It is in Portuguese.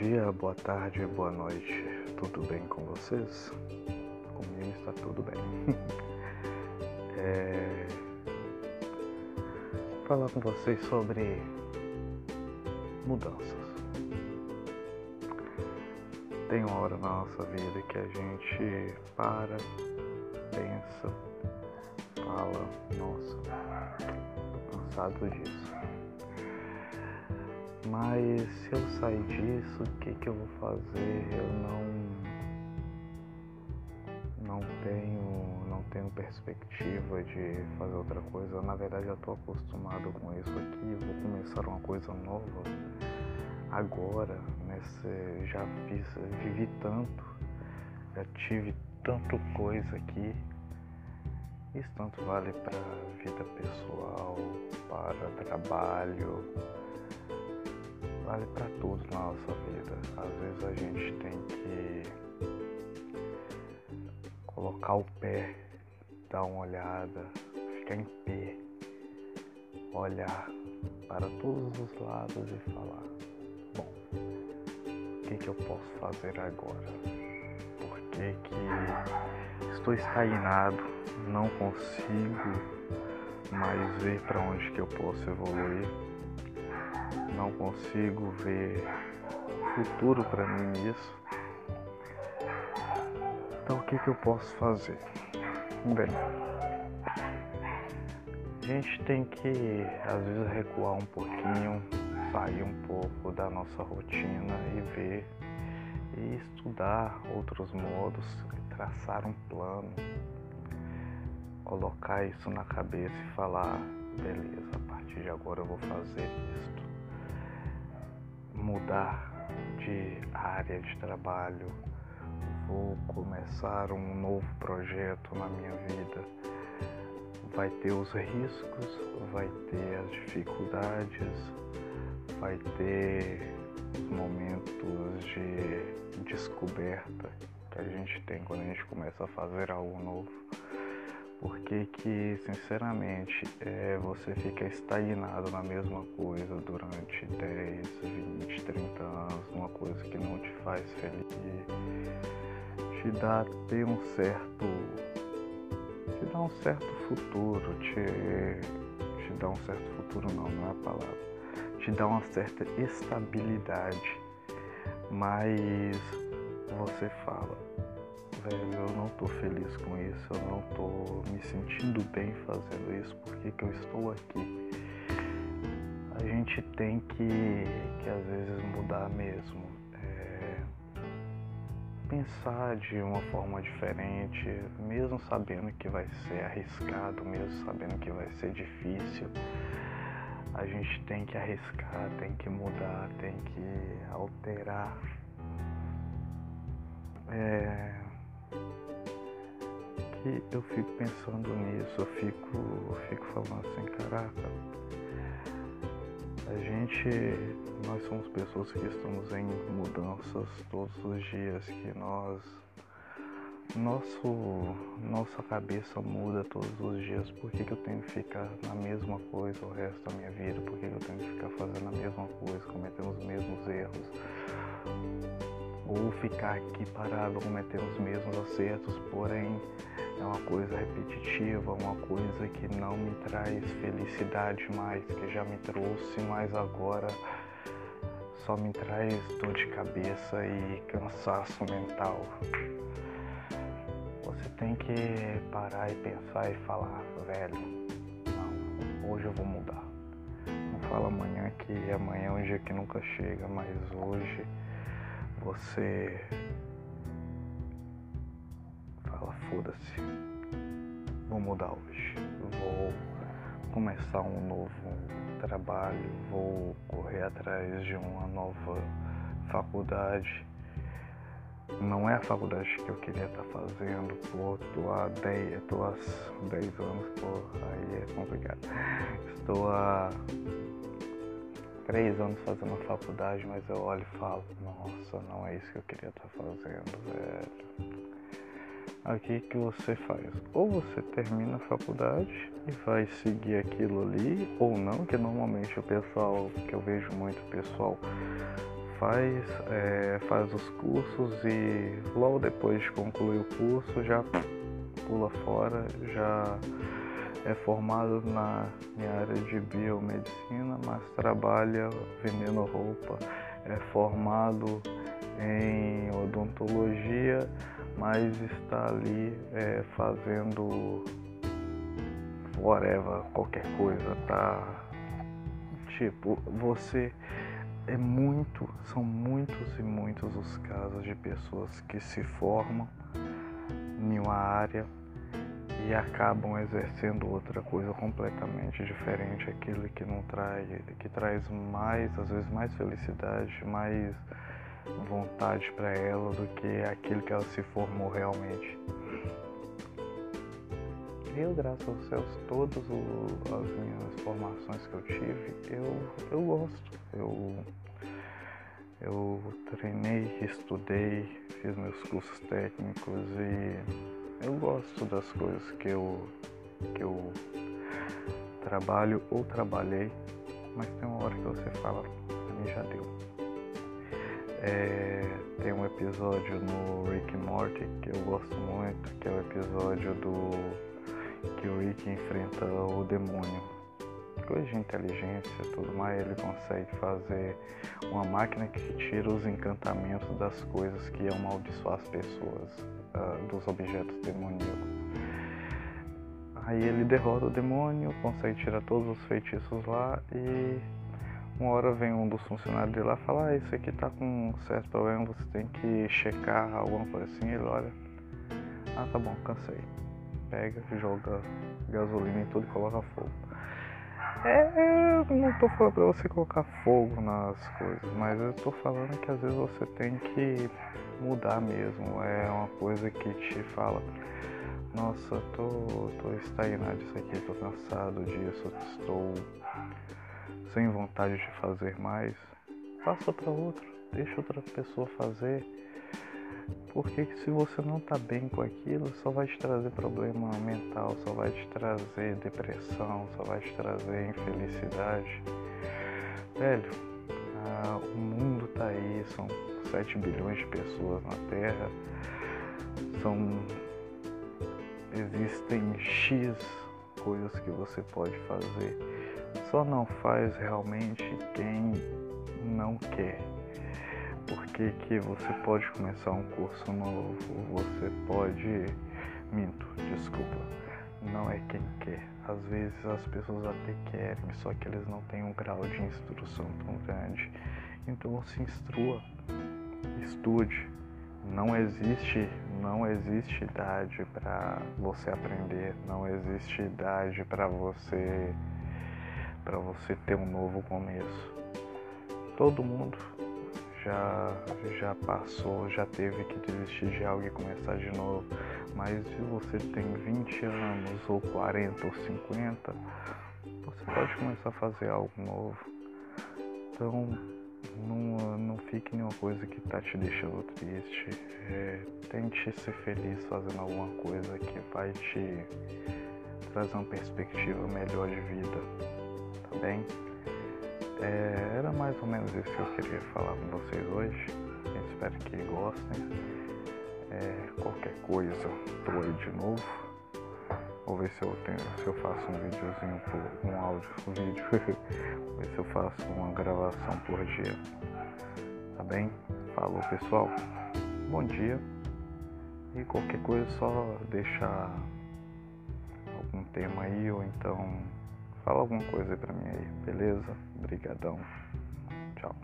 dia, boa tarde, boa noite. Tudo bem com vocês? Comigo está tudo bem. é... Falar com vocês sobre mudanças. Tem uma hora na nossa vida que a gente para, pensa, fala, nossa, cansado disso mas se eu sair disso, o que, que eu vou fazer? Eu não não tenho não tenho perspectiva de fazer outra coisa. Na verdade, eu estou acostumado com isso aqui. Vou começar uma coisa nova agora. Nesse, já fiz, vivi tanto, já tive tanto coisa aqui. Isso tanto vale para vida pessoal, para trabalho vale para tudo na nossa vida. Às vezes a gente tem que colocar o pé, dar uma olhada, ficar em pé, olhar para todos os lados e falar: bom, o que, que eu posso fazer agora? Por que, que estou estagnado, não consigo mais ver para onde que eu posso evoluir? Não consigo ver futuro para mim nisso. Então o que, que eu posso fazer? Bem, a gente tem que às vezes recuar um pouquinho, sair um pouco da nossa rotina e ver e estudar outros modos, traçar um plano, colocar isso na cabeça e falar, beleza, a partir de agora eu vou fazer isto mudar de área de trabalho, vou começar um novo projeto na minha vida. Vai ter os riscos, vai ter as dificuldades, vai ter os momentos de descoberta que a gente tem quando a gente começa a fazer algo novo porque que, sinceramente, é, você fica estagnado na mesma coisa durante 10, 20, 30 anos, uma coisa que não te faz feliz, te dá ter um certo. te dá um certo futuro, te, te dá um certo futuro não, não é a palavra. Te dá uma certa estabilidade. Mas você fala, velho, eu não tô feliz com isso, eu não tô me sentindo bem fazendo isso, por que, que eu estou aqui? A gente tem que, que às vezes mudar mesmo. É, pensar de uma forma diferente, mesmo sabendo que vai ser arriscado, mesmo sabendo que vai ser difícil. A gente tem que arriscar, tem que mudar, tem que alterar. É, que eu fico pensando nisso, eu fico, eu fico falando assim, caraca, a gente, nós somos pessoas que estamos em mudanças todos os dias, que nós, nosso, nossa cabeça muda todos os dias, por que, que eu tenho que ficar na mesma coisa o resto da minha vida, por que, que eu tenho que ficar fazendo a mesma coisa, cometendo os mesmos erros, ou ficar aqui parado cometendo os mesmos acertos, porém é uma coisa repetitiva, uma coisa que não me traz felicidade mais, que já me trouxe, mas agora só me traz dor de cabeça e cansaço mental. Você tem que parar e pensar e falar, velho, não, hoje eu vou mudar. Não fala amanhã que amanhã é um dia que nunca chega, mas hoje você foda-se. Vou mudar hoje. Vou começar um novo trabalho, vou correr atrás de uma nova faculdade. Não é a faculdade que eu queria estar fazendo, pô, tô há 10, tô há 10 anos, pô, aí é complicado. Estou há 3 anos fazendo faculdade, mas eu olho e falo, nossa, não é isso que eu queria estar fazendo, velho aqui que você faz. Ou você termina a faculdade e vai seguir aquilo ali, ou não, que normalmente o pessoal, que eu vejo muito pessoal, faz, é, faz os cursos e logo depois de concluir o curso já pula fora, já é formado na área de biomedicina, mas trabalha vendendo roupa, é formado em odontologia, mas está ali é, fazendo whatever, qualquer coisa, tá? Tipo, você é muito, são muitos e muitos os casos de pessoas que se formam em uma área e acabam exercendo outra coisa completamente diferente, aquilo que não traz, que traz mais, às vezes mais felicidade, mais vontade para ela do que aquilo que ela se formou realmente. Eu, graças aos céus, todas as minhas formações que eu tive, eu, eu gosto. Eu, eu treinei, estudei, fiz meus cursos técnicos e eu gosto das coisas que eu, que eu trabalho ou trabalhei, mas tem uma hora que você fala, pra mim já deu. É, tem um episódio no Rick Morty que eu gosto muito, que é o episódio do que o Rick enfrenta o demônio. Coisa de inteligência tudo mais, ele consegue fazer uma máquina que tira os encantamentos das coisas que amaldiçoar as pessoas, uh, dos objetos demoníacos. Aí ele derrota o demônio, consegue tirar todos os feitiços lá e uma hora vem um dos funcionários dele lá e fala, ah, isso aqui tá com um certo problema, você tem que checar alguma coisa assim, ele olha, ah tá bom, cansei pega, joga gasolina em tudo e coloca fogo. É, eu não tô falando pra você colocar fogo nas coisas, mas eu tô falando que às vezes você tem que mudar mesmo. É uma coisa que te fala, nossa, tô, tô estagnado disso aqui, tô cansado disso, estou sem vontade de fazer mais. Passa para outro, deixa outra pessoa fazer porque se você não tá bem com aquilo, só vai te trazer problema mental, só vai te trazer depressão, só vai te trazer infelicidade. Velho, ah, o mundo tá aí, são 7 bilhões de pessoas na Terra, são existem X coisas que você pode fazer. Só não faz realmente quem não quer porque que você pode começar um curso novo, você pode. Minto, desculpa. Não é quem quer. Às vezes as pessoas até querem, só que eles não têm um grau de instrução tão grande. Então se instrua, estude. Não existe, não existe idade para você aprender, não existe idade para você para você ter um novo começo. Todo mundo já, já passou, já teve que desistir de algo e começar de novo. Mas se você tem 20 anos, ou 40, ou 50, você pode começar a fazer algo novo. Então, não, não fique em uma coisa que está te deixando triste. É, tente ser feliz fazendo alguma coisa que vai te trazer uma perspectiva melhor de vida, tá bem? É, era mais ou menos isso que eu queria falar com vocês hoje. Espero que gostem. É, qualquer coisa, tô aí de novo. Vou ver se eu, tenho, se eu faço um videozinho, por, um áudio, um vídeo. Vou ver se eu faço uma gravação por dia. Tá bem? Falou pessoal. Bom dia. E qualquer coisa só deixar algum tema aí ou então Fala alguma coisa pra mim aí, beleza? Obrigadão. Tchau.